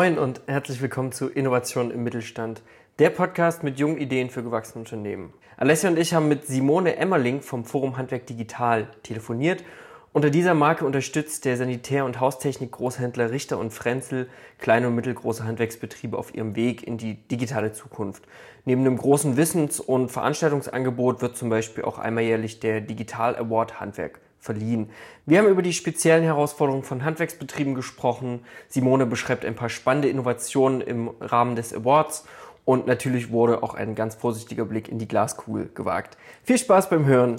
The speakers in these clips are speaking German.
Moin und herzlich willkommen zu Innovation im Mittelstand, der Podcast mit jungen Ideen für gewachsene Unternehmen. Alessia und ich haben mit Simone Emmerling vom Forum Handwerk Digital telefoniert. Unter dieser Marke unterstützt der Sanitär- und Haustechnik-Großhändler Richter und Frenzel kleine und mittelgroße Handwerksbetriebe auf ihrem Weg in die digitale Zukunft. Neben einem großen Wissens- und Veranstaltungsangebot wird zum Beispiel auch einmal jährlich der Digital Award Handwerk verliehen. Wir haben über die speziellen Herausforderungen von Handwerksbetrieben gesprochen. Simone beschreibt ein paar spannende Innovationen im Rahmen des Awards und natürlich wurde auch ein ganz vorsichtiger Blick in die Glaskugel gewagt. Viel Spaß beim Hören.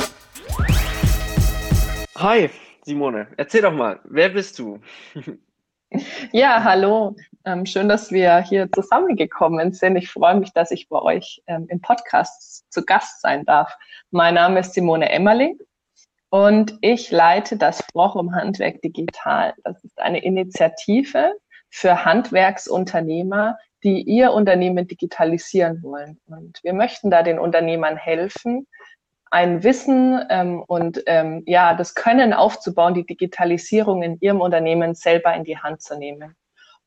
Hi, Simone, erzähl doch mal, wer bist du? Ja, hallo. Ähm, schön, dass wir hier zusammengekommen sind. Ich freue mich, dass ich bei euch ähm, im Podcast zu Gast sein darf. Mein Name ist Simone Emmerling und ich leite das Forum Handwerk Digital. Das ist eine Initiative für Handwerksunternehmer, die ihr Unternehmen digitalisieren wollen. Und wir möchten da den Unternehmern helfen, ein Wissen ähm, und ähm, ja das Können aufzubauen, die Digitalisierung in ihrem Unternehmen selber in die Hand zu nehmen.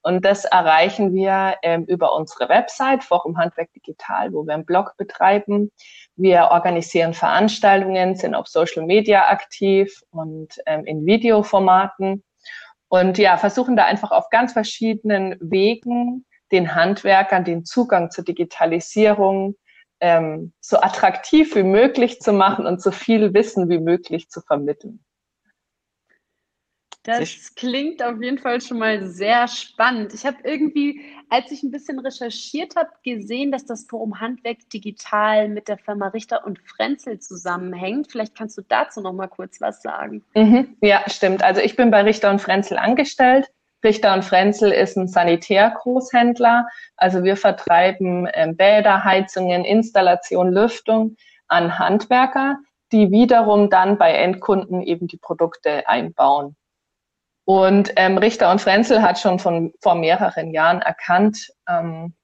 Und das erreichen wir ähm, über unsere Website Forum Handwerk Digital, wo wir einen Blog betreiben. Wir organisieren Veranstaltungen, sind auf Social Media aktiv und ähm, in Videoformaten. Und ja, versuchen da einfach auf ganz verschiedenen Wegen den Handwerkern den Zugang zur Digitalisierung ähm, so attraktiv wie möglich zu machen und so viel Wissen wie möglich zu vermitteln. Das klingt auf jeden Fall schon mal sehr spannend. Ich habe irgendwie, als ich ein bisschen recherchiert habe, gesehen, dass das Forum Handwerk digital mit der Firma Richter und Frenzel zusammenhängt. Vielleicht kannst du dazu noch mal kurz was sagen. Mhm, ja, stimmt. Also ich bin bei Richter und Frenzel angestellt. Richter und Frenzel ist ein Sanitärgroßhändler. Also wir vertreiben ähm, Bäder, Heizungen, Installation, Lüftung an Handwerker, die wiederum dann bei Endkunden eben die Produkte einbauen. Und ähm, Richter und Frenzel hat schon von vor mehreren Jahren erkannt, ähm,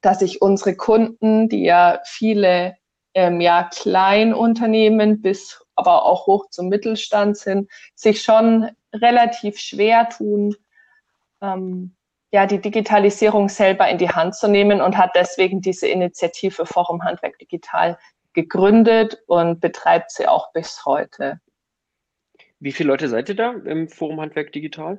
dass sich unsere Kunden, die ja viele ähm, ja, Kleinunternehmen bis aber auch hoch zum Mittelstand sind, sich schon relativ schwer tun, ähm, ja, die Digitalisierung selber in die Hand zu nehmen und hat deswegen diese Initiative Forum Handwerk Digital gegründet und betreibt sie auch bis heute. Wie viele Leute seid ihr da im Forum Handwerk Digital?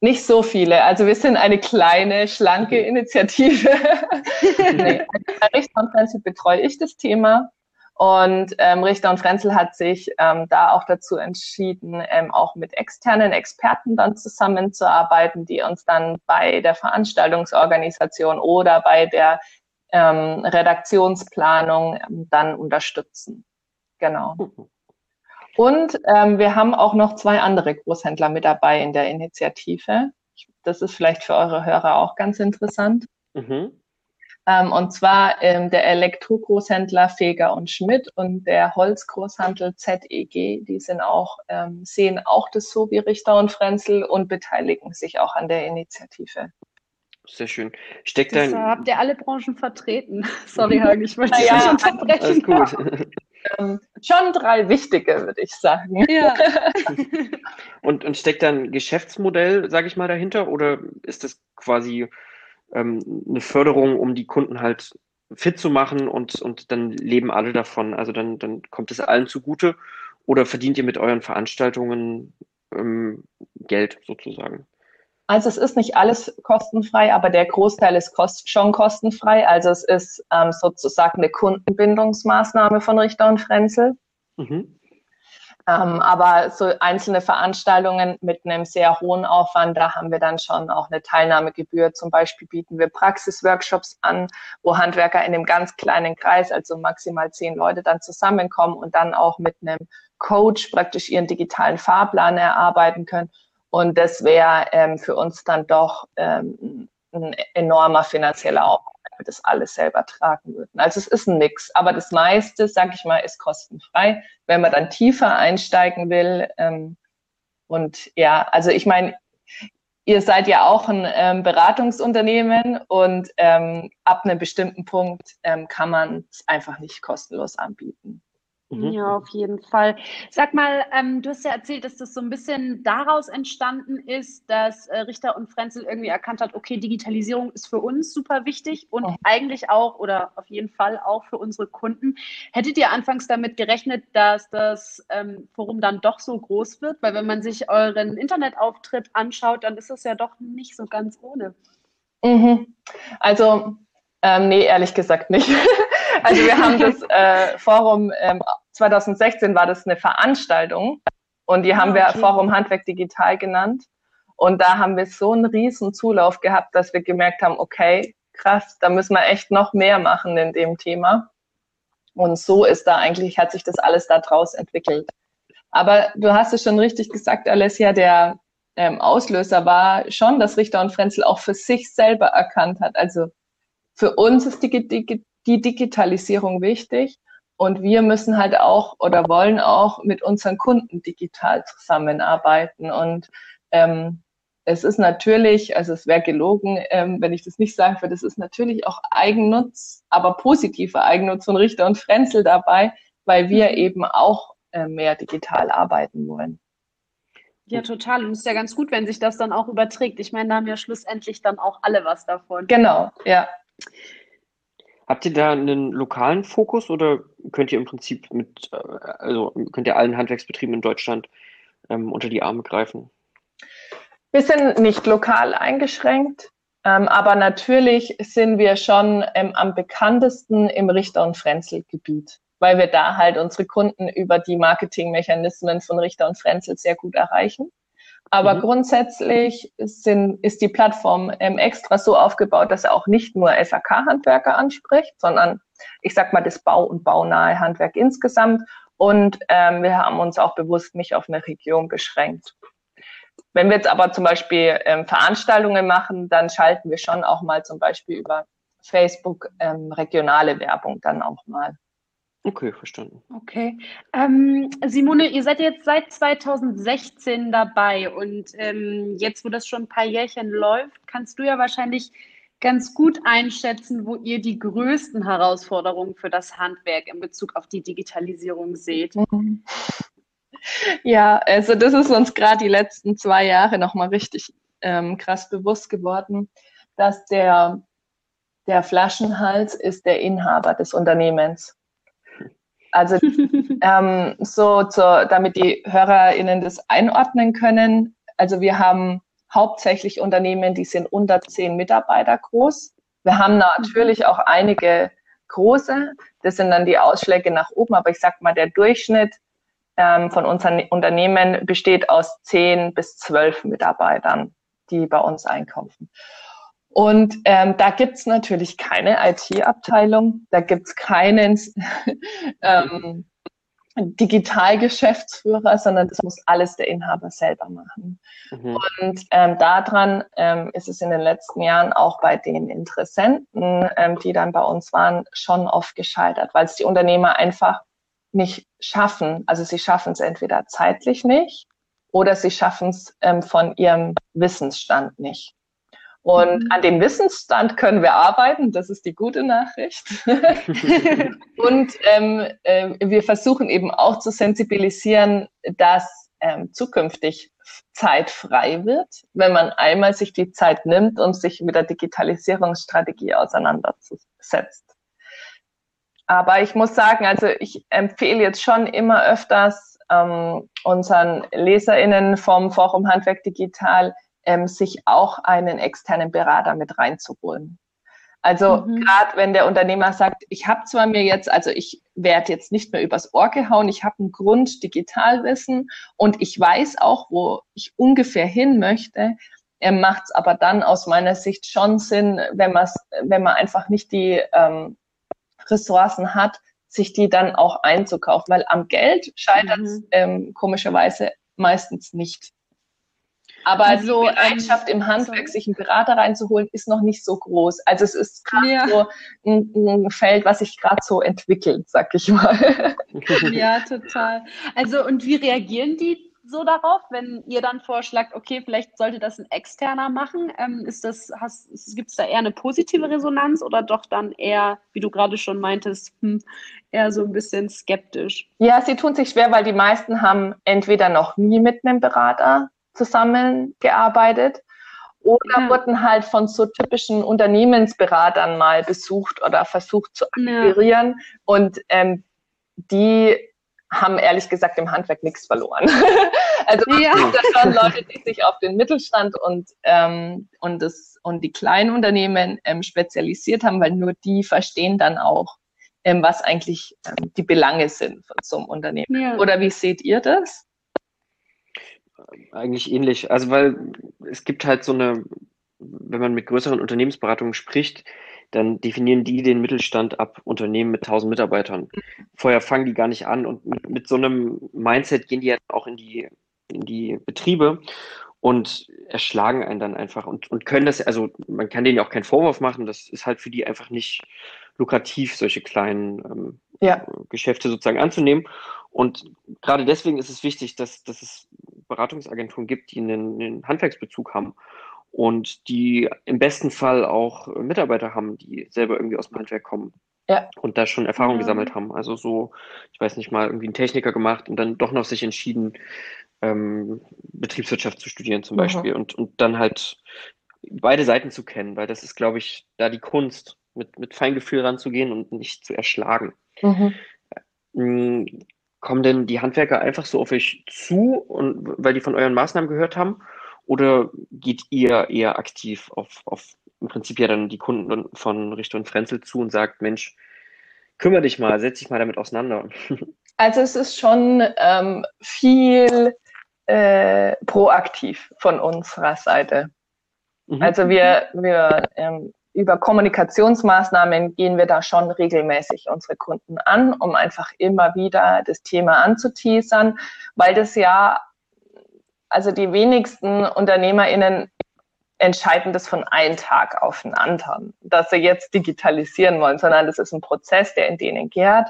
Nicht so viele. Also wir sind eine kleine, schlanke Initiative. nee, bei Richter und Frenzel betreue ich das Thema. Und ähm, Richter und Frenzel hat sich ähm, da auch dazu entschieden, ähm, auch mit externen Experten dann zusammenzuarbeiten, die uns dann bei der Veranstaltungsorganisation oder bei der ähm, Redaktionsplanung ähm, dann unterstützen. Genau. Mhm. Und ähm, wir haben auch noch zwei andere Großhändler mit dabei in der Initiative. Das ist vielleicht für eure Hörer auch ganz interessant. Mhm. Ähm, und zwar ähm, der Elektrogroßhändler Feger und Schmidt und der Holzgroßhandel ZEG. Die sind auch, ähm, sehen auch das so wie Richter und Frenzel und beteiligen sich auch an der Initiative. Sehr schön. Steckt das, dein... habt ihr alle Branchen vertreten. Sorry, Hagen, ich wollte dich ja, nicht unterbrechen. Alles gut. ähm, schon drei wichtige, würde ich sagen. Ja. und, und steckt da ein Geschäftsmodell, sage ich mal, dahinter? Oder ist das quasi ähm, eine Förderung, um die Kunden halt fit zu machen und, und dann leben alle davon? Also dann, dann kommt es allen zugute? Oder verdient ihr mit euren Veranstaltungen ähm, Geld sozusagen? Also es ist nicht alles kostenfrei, aber der Großteil ist kost schon kostenfrei. Also es ist ähm, sozusagen eine Kundenbindungsmaßnahme von Richter und Frenzel. Mhm. Ähm, aber so einzelne Veranstaltungen mit einem sehr hohen Aufwand, da haben wir dann schon auch eine Teilnahmegebühr. Zum Beispiel bieten wir Praxisworkshops an, wo Handwerker in einem ganz kleinen Kreis, also maximal zehn Leute, dann zusammenkommen und dann auch mit einem Coach praktisch ihren digitalen Fahrplan erarbeiten können und das wäre ähm, für uns dann doch ähm, ein enormer finanzieller Aufwand, wenn wir das alles selber tragen würden. Also es ist ein Mix, aber das meiste, sag ich mal, ist kostenfrei. Wenn man dann tiefer einsteigen will, ähm, und ja, also ich meine, ihr seid ja auch ein ähm, Beratungsunternehmen und ähm, ab einem bestimmten Punkt ähm, kann man es einfach nicht kostenlos anbieten. Mhm. Ja, auf jeden Fall. Sag mal, ähm, du hast ja erzählt, dass das so ein bisschen daraus entstanden ist, dass äh, Richter und Frenzel irgendwie erkannt hat, okay, Digitalisierung ist für uns super wichtig und oh. eigentlich auch oder auf jeden Fall auch für unsere Kunden. Hättet ihr anfangs damit gerechnet, dass das ähm, Forum dann doch so groß wird? Weil wenn man sich euren Internetauftritt anschaut, dann ist es ja doch nicht so ganz ohne. Mhm. Also, ähm, nee, ehrlich gesagt nicht. Also wir haben das äh, Forum, ähm, 2016 war das eine Veranstaltung und die haben ah, okay. wir Forum Handwerk Digital genannt. Und da haben wir so einen riesen Zulauf gehabt, dass wir gemerkt haben, okay, krass, da müssen wir echt noch mehr machen in dem Thema. Und so ist da eigentlich, hat sich das alles da draus entwickelt. Aber du hast es schon richtig gesagt, Alessia, der ähm, Auslöser war schon, dass Richter und Frenzel auch für sich selber erkannt hat. Also für uns ist die, die, die Digitalisierung wichtig. Und wir müssen halt auch oder wollen auch mit unseren Kunden digital zusammenarbeiten. Und ähm, es ist natürlich, also es wäre gelogen, ähm, wenn ich das nicht sagen würde, es ist natürlich auch Eigennutz, aber positiver Eigennutz von Richter und Frenzel dabei, weil wir mhm. eben auch äh, mehr digital arbeiten wollen. Ja, total. Und es ist ja ganz gut, wenn sich das dann auch überträgt. Ich meine, da haben ja schlussendlich dann auch alle was davon. Genau, ja. Habt ihr da einen lokalen Fokus oder könnt ihr im Prinzip mit, äh, also könnt ihr allen Handwerksbetrieben in Deutschland ähm, unter die Arme greifen? Wir sind nicht lokal eingeschränkt, ähm, aber natürlich sind wir schon ähm, am bekanntesten im Richter- und Frenzel-Gebiet, weil wir da halt unsere Kunden über die Marketingmechanismen von Richter und Frenzel sehr gut erreichen. Aber mhm. grundsätzlich sind, ist die Plattform ähm, extra so aufgebaut, dass er auch nicht nur SAK-Handwerker anspricht, sondern ich sag mal das Bau- und baunahe Handwerk insgesamt. Und ähm, wir haben uns auch bewusst nicht auf eine Region beschränkt. Wenn wir jetzt aber zum Beispiel ähm, Veranstaltungen machen, dann schalten wir schon auch mal zum Beispiel über Facebook ähm, regionale Werbung dann auch mal. Okay, verstanden. Okay. Ähm, Simone, ihr seid jetzt seit 2016 dabei und ähm, jetzt, wo das schon ein paar Jährchen läuft, kannst du ja wahrscheinlich ganz gut einschätzen, wo ihr die größten Herausforderungen für das Handwerk in Bezug auf die Digitalisierung seht. Ja, also das ist uns gerade die letzten zwei Jahre nochmal richtig ähm, krass bewusst geworden, dass der, der Flaschenhals ist der Inhaber des Unternehmens. Also ähm, so, zur, damit die HörerInnen das einordnen können. Also wir haben hauptsächlich Unternehmen, die sind unter zehn Mitarbeiter groß. Wir haben natürlich auch einige große. Das sind dann die Ausschläge nach oben. Aber ich sag mal, der Durchschnitt ähm, von unseren Unternehmen besteht aus zehn bis zwölf Mitarbeitern, die bei uns einkaufen. Und ähm, da gibt's natürlich keine IT-Abteilung, da gibt's keinen ähm, Digitalgeschäftsführer, sondern das muss alles der Inhaber selber machen. Mhm. Und ähm, daran ähm, ist es in den letzten Jahren auch bei den Interessenten, ähm, die dann bei uns waren, schon oft gescheitert, weil es die Unternehmer einfach nicht schaffen. Also sie schaffen es entweder zeitlich nicht oder sie schaffen es ähm, von ihrem Wissensstand nicht. Und mhm. an dem Wissensstand können wir arbeiten, das ist die gute Nachricht. und ähm, äh, wir versuchen eben auch zu sensibilisieren, dass ähm, zukünftig Zeit frei wird, wenn man einmal sich die Zeit nimmt und sich mit der Digitalisierungsstrategie auseinandersetzt. Aber ich muss sagen, also ich empfehle jetzt schon immer öfters ähm, unseren LeserInnen vom Forum Handwerk Digital, ähm, sich auch einen externen Berater mit reinzuholen. Also mhm. gerade wenn der Unternehmer sagt, ich habe zwar mir jetzt, also ich werde jetzt nicht mehr übers Ohr gehauen, ich habe einen Grund Digitalwissen und ich weiß auch, wo ich ungefähr hin möchte, er macht es aber dann aus meiner Sicht schon Sinn, wenn, wenn man einfach nicht die ähm, Ressourcen hat, sich die dann auch einzukaufen, weil am Geld scheitert es mhm. ähm, komischerweise meistens nicht. Aber also, die Bereitschaft ähm, im Handwerk, sich einen Berater reinzuholen, ist noch nicht so groß. Also es ist gerade ja. so ein, ein, Feld, was sich gerade so entwickelt, sag ich mal. Ja, total. Also und wie reagieren die so darauf, wenn ihr dann vorschlagt, okay, vielleicht sollte das ein Externer machen? Ähm, ist das, gibt es da eher eine positive Resonanz oder doch dann eher, wie du gerade schon meintest, hm, eher so ein bisschen skeptisch? Ja, sie tun sich schwer, weil die meisten haben entweder noch nie mit einem Berater zusammengearbeitet oder ja. wurden halt von so typischen Unternehmensberatern mal besucht oder versucht zu akquirieren. Ja. Und ähm, die haben ehrlich gesagt im Handwerk nichts verloren. also ja. das schon Leute, die sich auf den Mittelstand und, ähm, und, das, und die kleinen Unternehmen ähm, spezialisiert haben, weil nur die verstehen dann auch, ähm, was eigentlich ähm, die Belange sind von so einem Unternehmen. Ja. Oder wie seht ihr das? Eigentlich ähnlich. Also weil es gibt halt so eine, wenn man mit größeren Unternehmensberatungen spricht, dann definieren die den Mittelstand ab Unternehmen mit 1000 Mitarbeitern. Vorher fangen die gar nicht an und mit, mit so einem Mindset gehen die ja auch in die, in die Betriebe und erschlagen einen dann einfach und, und können das, also man kann denen ja auch keinen Vorwurf machen, das ist halt für die einfach nicht lukrativ, solche kleinen ähm, ja. Geschäfte sozusagen anzunehmen. Und gerade deswegen ist es wichtig, dass, dass es Beratungsagenturen gibt, die einen, einen Handwerksbezug haben und die im besten Fall auch Mitarbeiter haben, die selber irgendwie aus dem Handwerk kommen. Ja. Und da schon Erfahrung ja. gesammelt haben. Also so, ich weiß nicht mal, irgendwie einen Techniker gemacht und dann doch noch sich entschieden, ähm, Betriebswirtschaft zu studieren zum mhm. Beispiel und, und dann halt beide Seiten zu kennen, weil das ist, glaube ich, da die Kunst, mit, mit Feingefühl ranzugehen und nicht zu erschlagen. Mhm. Kommen denn die Handwerker einfach so auf euch zu und weil die von euren Maßnahmen gehört haben? Oder geht ihr eher aktiv auf, auf im Prinzip ja dann die Kunden von Richter und Frenzel zu und sagt, Mensch, kümmere dich mal, setz dich mal damit auseinander? Also es ist schon ähm, viel äh, proaktiv von unserer Seite. Mhm. Also wir, wir ähm, über Kommunikationsmaßnahmen gehen wir da schon regelmäßig unsere Kunden an, um einfach immer wieder das Thema anzuteasern, weil das ja also die wenigsten UnternehmerInnen entscheiden das von einem Tag auf den anderen, dass sie jetzt digitalisieren wollen, sondern das ist ein Prozess, der in denen gärt.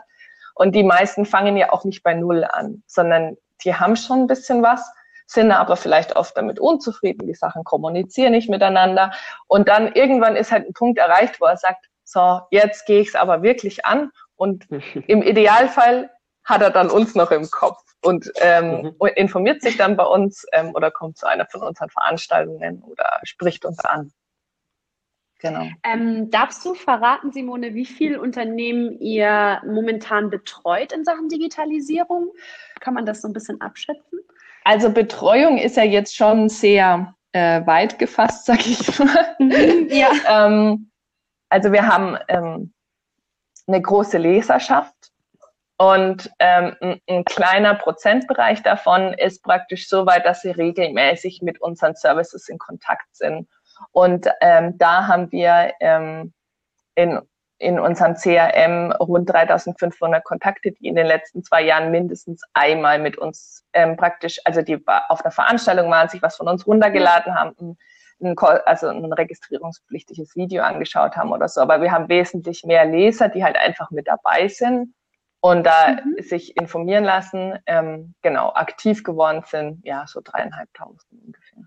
Und die meisten fangen ja auch nicht bei Null an, sondern die haben schon ein bisschen was, sind aber vielleicht oft damit unzufrieden, die Sachen kommunizieren nicht miteinander. Und dann irgendwann ist halt ein Punkt erreicht, wo er sagt, so, jetzt gehe ich es aber wirklich an. Und im Idealfall hat er dann uns noch im Kopf und ähm, mhm. informiert sich dann bei uns ähm, oder kommt zu einer von unseren Veranstaltungen oder spricht uns an. Genau. Ähm, darfst du verraten, Simone, wie viele Unternehmen ihr momentan betreut in Sachen Digitalisierung? Kann man das so ein bisschen abschätzen? Also Betreuung ist ja jetzt schon sehr äh, weit gefasst, sag ich mal. Mhm, ja. ähm, also wir haben ähm, eine große Leserschaft und ähm, ein, ein, kleiner Prozentbereich davon ist praktisch so weit, dass sie regelmäßig mit unseren Services in Kontakt sind. Und ähm, da haben wir ähm, in, in unserem CRM rund 3500 Kontakte, die in den letzten zwei Jahren mindestens einmal mit uns ähm, praktisch, also die auf einer Veranstaltung waren, sich was von uns runtergeladen haben, ein, also ein registrierungspflichtiges Video angeschaut haben oder so. Aber wir haben wesentlich mehr Leser, die halt einfach mit dabei sind und da mhm. sich informieren lassen, ähm, genau, aktiv geworden sind, ja, so dreieinhalbtausend ungefähr.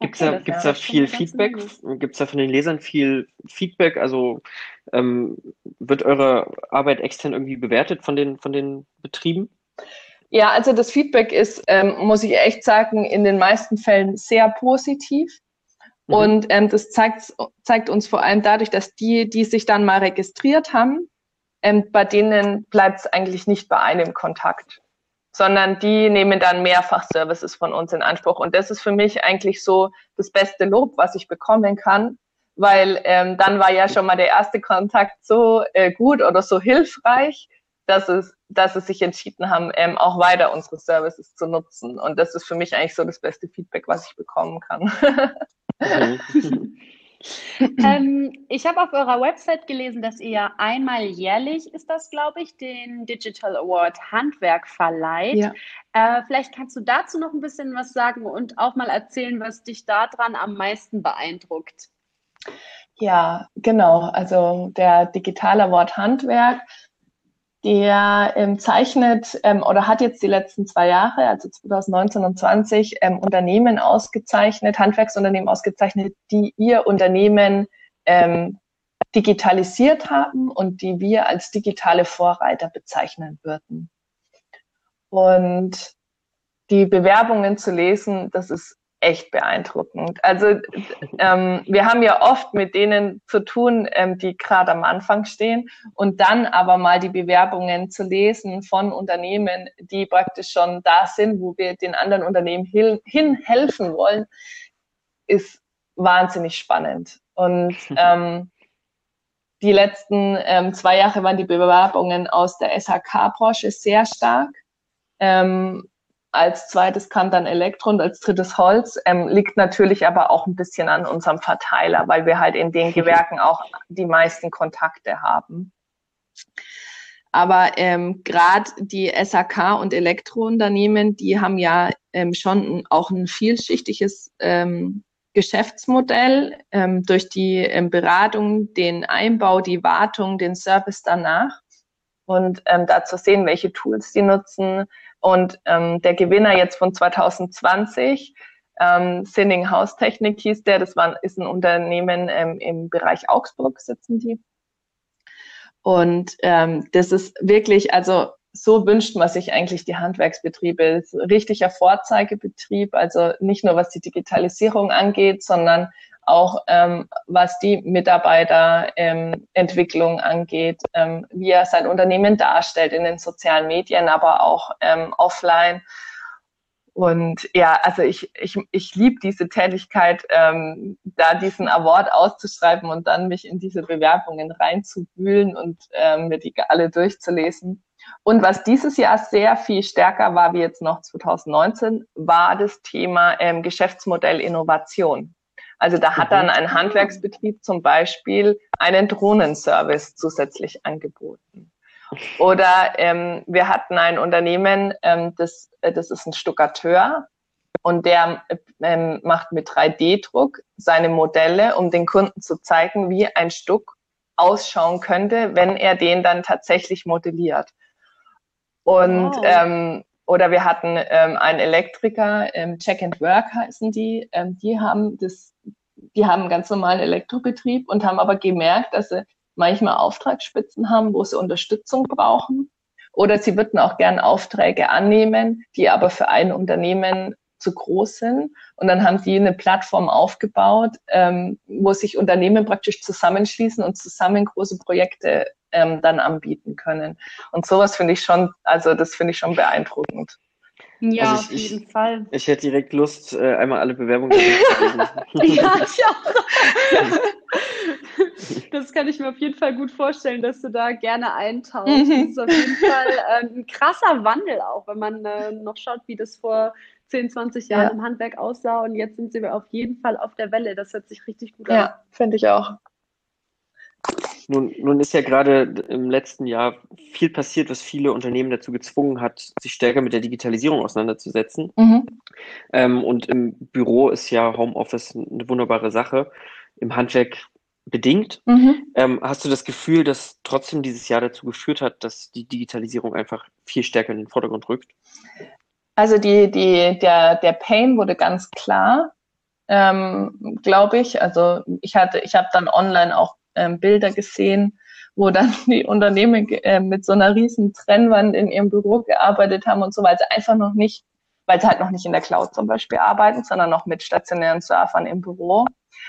Gibt es da, gibt's da viel Feedback? Gibt es da von den Lesern viel Feedback? Also ähm, wird eure Arbeit extern irgendwie bewertet von den, von den Betrieben? Ja, also das Feedback ist, ähm, muss ich echt sagen, in den meisten Fällen sehr positiv. Mhm. Und ähm, das zeigt, zeigt uns vor allem dadurch, dass die, die sich dann mal registriert haben, ähm, bei denen bleibt es eigentlich nicht bei einem Kontakt, sondern die nehmen dann mehrfach Services von uns in Anspruch. Und das ist für mich eigentlich so das beste Lob, was ich bekommen kann, weil ähm, dann war ja schon mal der erste Kontakt so äh, gut oder so hilfreich, dass es, dass es sich entschieden haben, ähm, auch weiter unsere Services zu nutzen. Und das ist für mich eigentlich so das beste Feedback, was ich bekommen kann. Ähm, ich habe auf eurer Website gelesen, dass ihr einmal jährlich, ist das, glaube ich, den Digital Award Handwerk verleiht. Ja. Äh, vielleicht kannst du dazu noch ein bisschen was sagen und auch mal erzählen, was dich daran am meisten beeindruckt. Ja, genau. Also der Digital Award Handwerk der ähm, zeichnet ähm, oder hat jetzt die letzten zwei Jahre, also 2019 und 20, ähm, Unternehmen ausgezeichnet, Handwerksunternehmen ausgezeichnet, die ihr Unternehmen ähm, digitalisiert haben und die wir als digitale Vorreiter bezeichnen würden. Und die Bewerbungen zu lesen, das ist echt beeindruckend. Also ähm, wir haben ja oft mit denen zu tun, ähm, die gerade am Anfang stehen und dann aber mal die Bewerbungen zu lesen von Unternehmen, die praktisch schon da sind, wo wir den anderen Unternehmen hin, hin helfen wollen, ist wahnsinnig spannend. Und ähm, die letzten ähm, zwei Jahre waren die Bewerbungen aus der SHK-Branche sehr stark. Ähm, als zweites kam dann Elektro und als drittes Holz. Ähm, liegt natürlich aber auch ein bisschen an unserem Verteiler, weil wir halt in den Gewerken auch die meisten Kontakte haben. Aber ähm, gerade die SAK und Elektrounternehmen, die haben ja ähm, schon auch ein vielschichtiges ähm, Geschäftsmodell ähm, durch die ähm, Beratung, den Einbau, die Wartung, den Service danach und ähm, da zu sehen, welche Tools die nutzen, und ähm, der Gewinner jetzt von 2020, ähm, Sinning Haustechnik hieß der, das war, ist ein Unternehmen ähm, im Bereich Augsburg, sitzen die. Und ähm, das ist wirklich, also so wünscht man sich eigentlich die Handwerksbetriebe. Richtiger Vorzeigebetrieb, also nicht nur was die Digitalisierung angeht, sondern auch ähm, was die Mitarbeiterentwicklung ähm, angeht, ähm, wie er sein Unternehmen darstellt in den sozialen Medien, aber auch ähm, offline. Und ja, also ich, ich, ich liebe diese Tätigkeit, ähm, da diesen Award auszuschreiben und dann mich in diese Bewerbungen reinzuwühlen und ähm, mir die alle durchzulesen. Und was dieses Jahr sehr viel stärker war wie jetzt noch 2019, war das Thema ähm, Geschäftsmodell Innovation. Also da hat dann mhm. ein Handwerksbetrieb zum Beispiel einen Drohnenservice zusätzlich angeboten. Oder ähm, wir hatten ein Unternehmen, ähm, das, äh, das ist ein Stuckateur und der ähm, macht mit 3D-Druck seine Modelle, um den Kunden zu zeigen, wie ein Stuck ausschauen könnte, wenn er den dann tatsächlich modelliert. Und wow. ähm, oder wir hatten ähm, einen Elektriker, ähm, Check and Work heißen die, ähm, die haben das, die haben einen ganz normalen Elektrobetrieb und haben aber gemerkt, dass sie manchmal Auftragsspitzen haben, wo sie Unterstützung brauchen. Oder sie würden auch gern Aufträge annehmen, die aber für ein Unternehmen zu groß sind. Und dann haben die eine Plattform aufgebaut, ähm, wo sich Unternehmen praktisch zusammenschließen und zusammen große Projekte ähm, dann anbieten können. Und sowas finde ich schon, also das finde ich schon beeindruckend. Ja, also ich, auf jeden ich, Fall. Ich hätte direkt Lust, äh, einmal alle Bewerbungen zu lesen. ja, ich auch. das kann ich mir auf jeden Fall gut vorstellen, dass du da gerne eintauchst. Das ist auf jeden Fall äh, ein krasser Wandel auch, wenn man äh, noch schaut, wie das vor 10, 20 Jahren ja. im Handwerk aussah. Und jetzt sind sie auf jeden Fall auf der Welle. Das hört sich richtig gut an. Ja, finde ich auch. Nun, nun ist ja gerade im letzten Jahr viel passiert, was viele Unternehmen dazu gezwungen hat, sich stärker mit der Digitalisierung auseinanderzusetzen. Mhm. Ähm, und im Büro ist ja Homeoffice eine wunderbare Sache. Im Handwerk bedingt. Mhm. Ähm, hast du das Gefühl, dass trotzdem dieses Jahr dazu geführt hat, dass die Digitalisierung einfach viel stärker in den Vordergrund rückt? Also die, die, der, der Pain wurde ganz klar, ähm, glaube ich. Also ich hatte, ich habe dann online auch ähm, Bilder gesehen, wo dann die Unternehmen äh, mit so einer riesen Trennwand in ihrem Büro gearbeitet haben und so, weil sie einfach noch nicht, weil sie halt noch nicht in der Cloud zum Beispiel arbeiten, sondern noch mit stationären Surfern im Büro.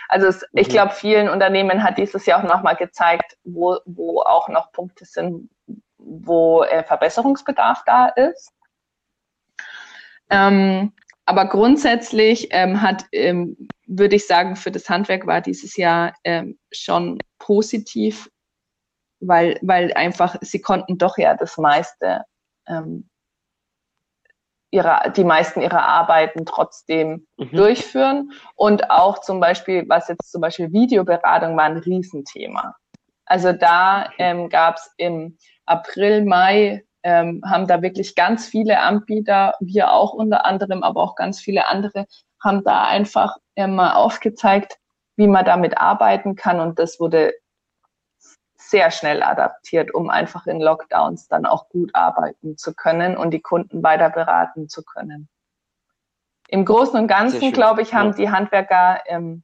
Also es, mhm. ich glaube, vielen Unternehmen hat dieses Jahr auch nochmal gezeigt, wo, wo auch noch Punkte sind, wo äh, Verbesserungsbedarf da ist. Ähm, aber grundsätzlich ähm, hat, ähm, würde ich sagen, für das Handwerk war dieses Jahr ähm, schon positiv, weil, weil einfach sie konnten doch ja das meiste, ähm, ihrer, die meisten ihrer Arbeiten trotzdem mhm. durchführen. Und auch zum Beispiel, was jetzt zum Beispiel Videoberatung war ein Riesenthema. Also da ähm, gab es im April, Mai ähm, haben da wirklich ganz viele Anbieter, wir auch unter anderem, aber auch ganz viele andere, haben da einfach äh, mal aufgezeigt, wie man damit arbeiten kann. Und das wurde sehr schnell adaptiert, um einfach in Lockdowns dann auch gut arbeiten zu können und die Kunden weiter beraten zu können. Im Großen und Ganzen, glaube ich, haben ja. die Handwerker ähm,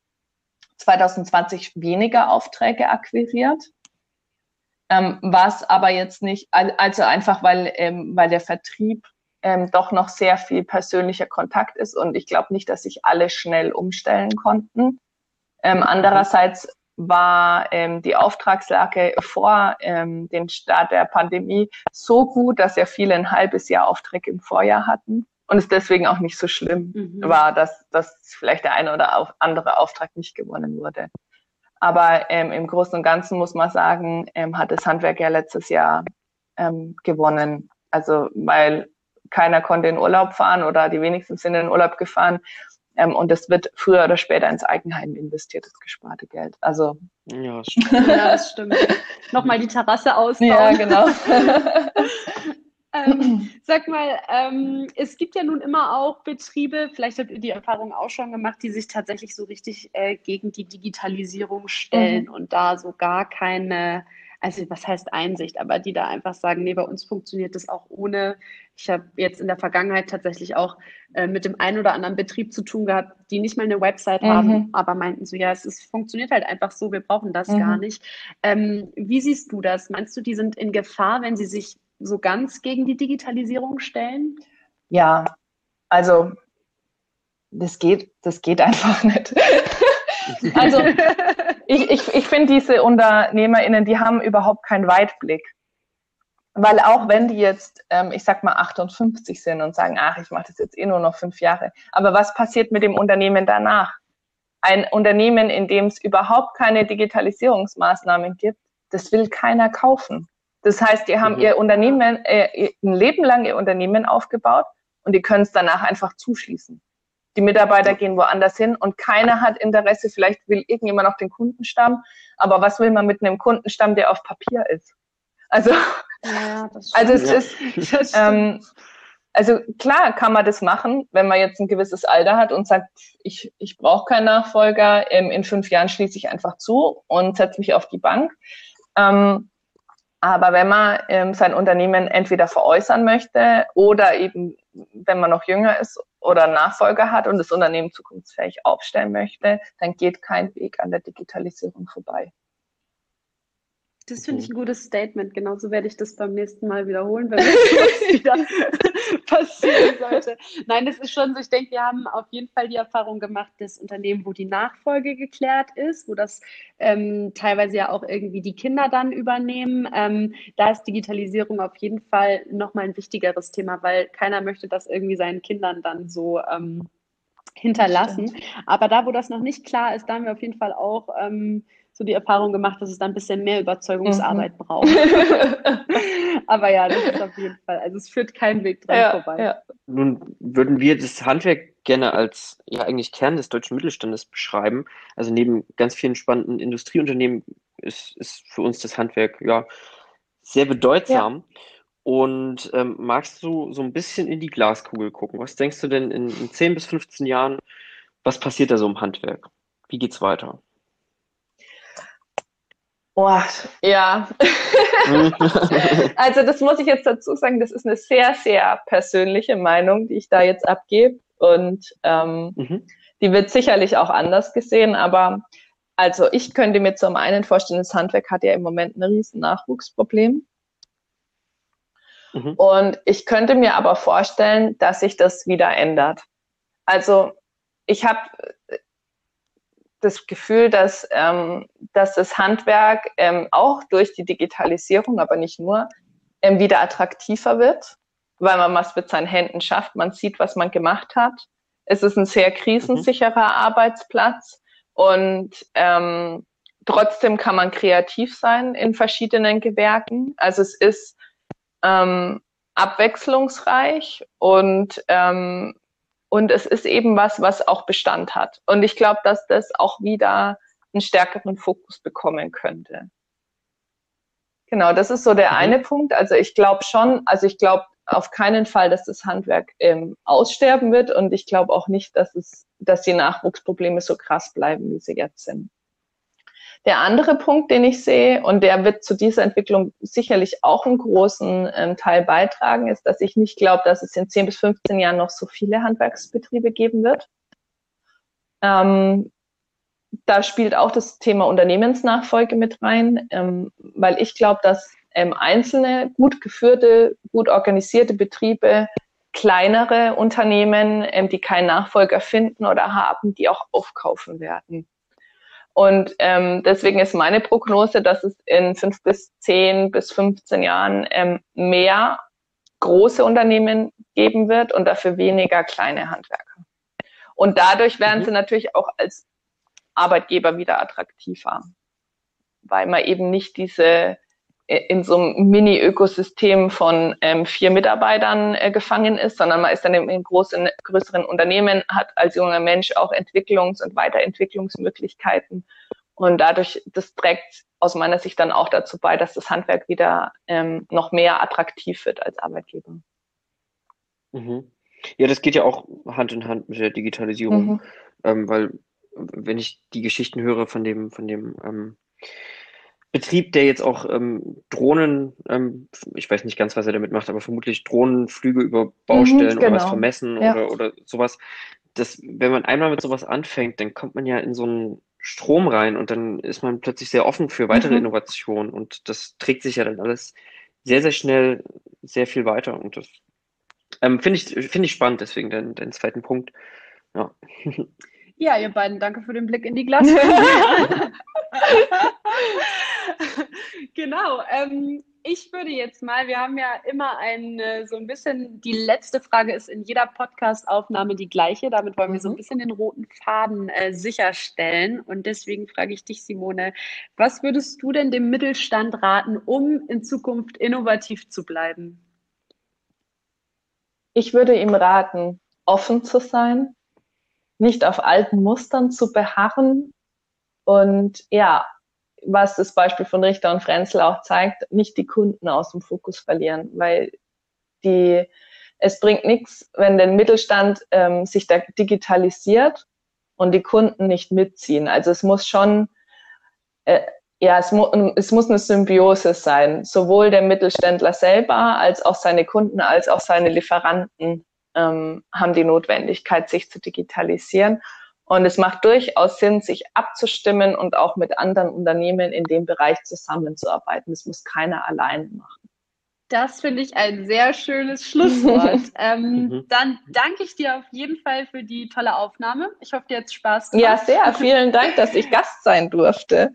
2020 weniger Aufträge akquiriert. Ähm, was aber jetzt nicht, also einfach weil, ähm, weil der Vertrieb ähm, doch noch sehr viel persönlicher Kontakt ist und ich glaube nicht, dass sich alle schnell umstellen konnten. Ähm, andererseits war ähm, die Auftragslage vor ähm, dem Start der Pandemie so gut, dass ja viele ein halbes Jahr Aufträge im Vorjahr hatten und es deswegen auch nicht so schlimm mhm. war, dass, dass vielleicht der eine oder andere Auftrag nicht gewonnen wurde. Aber ähm, im Großen und Ganzen muss man sagen, ähm, hat das Handwerk ja letztes Jahr ähm, gewonnen. Also weil keiner konnte in Urlaub fahren oder die wenigsten sind in Urlaub gefahren. Ähm, und es wird früher oder später ins Eigenheim investiert, das gesparte Geld. Also ja, das stimmt. ja, das stimmt. Nochmal die Terrasse ausbauen. Ja, genau. ähm, sag mal, ähm, es gibt ja nun immer auch Betriebe, vielleicht habt ihr die Erfahrung auch schon gemacht, die sich tatsächlich so richtig äh, gegen die Digitalisierung stellen mhm. und da so gar keine also was heißt Einsicht, aber die da einfach sagen, nee, bei uns funktioniert das auch ohne. Ich habe jetzt in der Vergangenheit tatsächlich auch äh, mit dem einen oder anderen Betrieb zu tun gehabt, die nicht mal eine Website mhm. haben, aber meinten so, ja, es ist, funktioniert halt einfach so, wir brauchen das mhm. gar nicht. Ähm, wie siehst du das? Meinst du, die sind in Gefahr, wenn sie sich so ganz gegen die Digitalisierung stellen? Ja, also das geht, das geht einfach nicht. also ich, ich, ich finde diese UnternehmerInnen, die haben überhaupt keinen Weitblick. Weil auch wenn die jetzt, ähm, ich sag mal, 58 sind und sagen, ach, ich mache das jetzt eh nur noch fünf Jahre, aber was passiert mit dem Unternehmen danach? Ein Unternehmen, in dem es überhaupt keine Digitalisierungsmaßnahmen gibt, das will keiner kaufen. Das heißt, die haben mhm. ihr Unternehmen, äh, ein Leben lang ihr Unternehmen aufgebaut und die können es danach einfach zuschließen. Die Mitarbeiter gehen woanders hin und keiner hat Interesse. Vielleicht will irgendjemand noch den Kundenstamm, aber was will man mit einem Kundenstamm, der auf Papier ist? Also, ja, also es ist, ähm, also klar kann man das machen, wenn man jetzt ein gewisses Alter hat und sagt, ich, ich brauche keinen Nachfolger, ähm, in fünf Jahren schließe ich einfach zu und setze mich auf die Bank. Ähm, aber wenn man ähm, sein Unternehmen entweder veräußern möchte oder eben, wenn man noch jünger ist oder Nachfolger hat und das Unternehmen zukunftsfähig aufstellen möchte, dann geht kein Weg an der Digitalisierung vorbei. Das finde ich ein gutes Statement. Genauso werde ich das beim nächsten Mal wiederholen, wenn das wieder passieren sollte. Nein, das ist schon so. Ich denke, wir haben auf jeden Fall die Erfahrung gemacht, dass Unternehmen, wo die Nachfolge geklärt ist, wo das ähm, teilweise ja auch irgendwie die Kinder dann übernehmen, ähm, da ist Digitalisierung auf jeden Fall nochmal ein wichtigeres Thema, weil keiner möchte das irgendwie seinen Kindern dann so ähm, hinterlassen. Aber da, wo das noch nicht klar ist, da haben wir auf jeden Fall auch ähm, so die Erfahrung gemacht, dass es dann ein bisschen mehr Überzeugungsarbeit mhm. braucht. Aber ja, das ist auf jeden Fall, also es führt kein Weg dran ja, vorbei. Ja. Nun würden wir das Handwerk gerne als ja eigentlich Kern des deutschen Mittelstandes beschreiben. Also neben ganz vielen spannenden Industrieunternehmen ist, ist für uns das Handwerk ja sehr bedeutsam. Ja. Und ähm, magst du so ein bisschen in die Glaskugel gucken? Was denkst du denn in, in 10 bis 15 Jahren, was passiert da so im Handwerk? Wie geht's weiter? Boah, ja. also das muss ich jetzt dazu sagen, das ist eine sehr, sehr persönliche Meinung, die ich da jetzt abgebe. Und ähm, mhm. die wird sicherlich auch anders gesehen, aber also ich könnte mir zum einen vorstellen, das Handwerk hat ja im Moment ein riesen Nachwuchsproblem. Mhm. Und ich könnte mir aber vorstellen, dass sich das wieder ändert. Also ich habe das Gefühl, dass, ähm, dass das Handwerk ähm, auch durch die Digitalisierung, aber nicht nur, ähm, wieder attraktiver wird, weil man was mit seinen Händen schafft. Man sieht, was man gemacht hat. Es ist ein sehr krisensicherer mhm. Arbeitsplatz und ähm, trotzdem kann man kreativ sein in verschiedenen Gewerken. Also es ist ähm, abwechslungsreich und ähm, und es ist eben was, was auch Bestand hat. Und ich glaube, dass das auch wieder einen stärkeren Fokus bekommen könnte. Genau, das ist so der mhm. eine Punkt. Also ich glaube schon, also ich glaube auf keinen Fall, dass das Handwerk ähm, aussterben wird und ich glaube auch nicht, dass es, dass die Nachwuchsprobleme so krass bleiben, wie sie jetzt sind. Der andere Punkt, den ich sehe, und der wird zu dieser Entwicklung sicherlich auch einen großen ähm, Teil beitragen, ist, dass ich nicht glaube, dass es in 10 bis 15 Jahren noch so viele Handwerksbetriebe geben wird. Ähm, da spielt auch das Thema Unternehmensnachfolge mit rein, ähm, weil ich glaube, dass ähm, einzelne gut geführte, gut organisierte Betriebe, kleinere Unternehmen, ähm, die keinen Nachfolger finden oder haben, die auch aufkaufen werden. Und ähm, deswegen ist meine Prognose, dass es in fünf bis zehn bis 15 Jahren ähm, mehr große Unternehmen geben wird und dafür weniger kleine Handwerker. Und dadurch werden mhm. sie natürlich auch als Arbeitgeber wieder attraktiver, weil man eben nicht diese in so einem Mini-Ökosystem von ähm, vier Mitarbeitern äh, gefangen ist, sondern man ist dann in, in großen, größeren Unternehmen, hat als junger Mensch auch Entwicklungs- und Weiterentwicklungsmöglichkeiten. Und dadurch, das trägt aus meiner Sicht dann auch dazu bei, dass das Handwerk wieder ähm, noch mehr attraktiv wird als Arbeitgeber. Mhm. Ja, das geht ja auch Hand in Hand mit der Digitalisierung, mhm. ähm, weil wenn ich die Geschichten höre von dem, von dem ähm, Betrieb, der jetzt auch ähm, Drohnen, ähm, ich weiß nicht ganz, was er damit macht, aber vermutlich Drohnenflüge über Baustellen mhm, genau. oder was vermessen ja. oder, oder sowas. Das, wenn man einmal mit sowas anfängt, dann kommt man ja in so einen Strom rein und dann ist man plötzlich sehr offen für weitere mhm. Innovationen und das trägt sich ja dann alles sehr, sehr schnell sehr viel weiter und das ähm, finde ich, finde ich spannend, deswegen den, den zweiten Punkt. Ja. Ja, ihr beiden, danke für den Blick in die Glaskugel. genau. Ähm, ich würde jetzt mal, wir haben ja immer ein, so ein bisschen, die letzte Frage ist in jeder Podcast-Aufnahme die gleiche. Damit wollen wir so ein mhm. bisschen den roten Faden äh, sicherstellen. Und deswegen frage ich dich, Simone, was würdest du denn dem Mittelstand raten, um in Zukunft innovativ zu bleiben? Ich würde ihm raten, offen zu sein, nicht auf alten Mustern zu beharren und ja, was das Beispiel von Richter und Frenzel auch zeigt, nicht die Kunden aus dem Fokus verlieren, weil die, es bringt nichts, wenn der Mittelstand ähm, sich da digitalisiert und die Kunden nicht mitziehen. Also es muss schon, äh, ja, es, mu es muss eine Symbiose sein, sowohl der Mittelständler selber als auch seine Kunden als auch seine Lieferanten ähm, haben die Notwendigkeit, sich zu digitalisieren. Und es macht durchaus Sinn, sich abzustimmen und auch mit anderen Unternehmen in dem Bereich zusammenzuarbeiten. Das muss keiner allein machen. Das finde ich ein sehr schönes Schlusswort. ähm, mhm. dann danke ich dir auf jeden Fall für die tolle Aufnahme. Ich hoffe, dir hat Spaß gemacht. Ja, sehr. Vielen Dank, dass ich Gast sein durfte.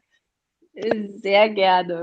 Sehr gerne.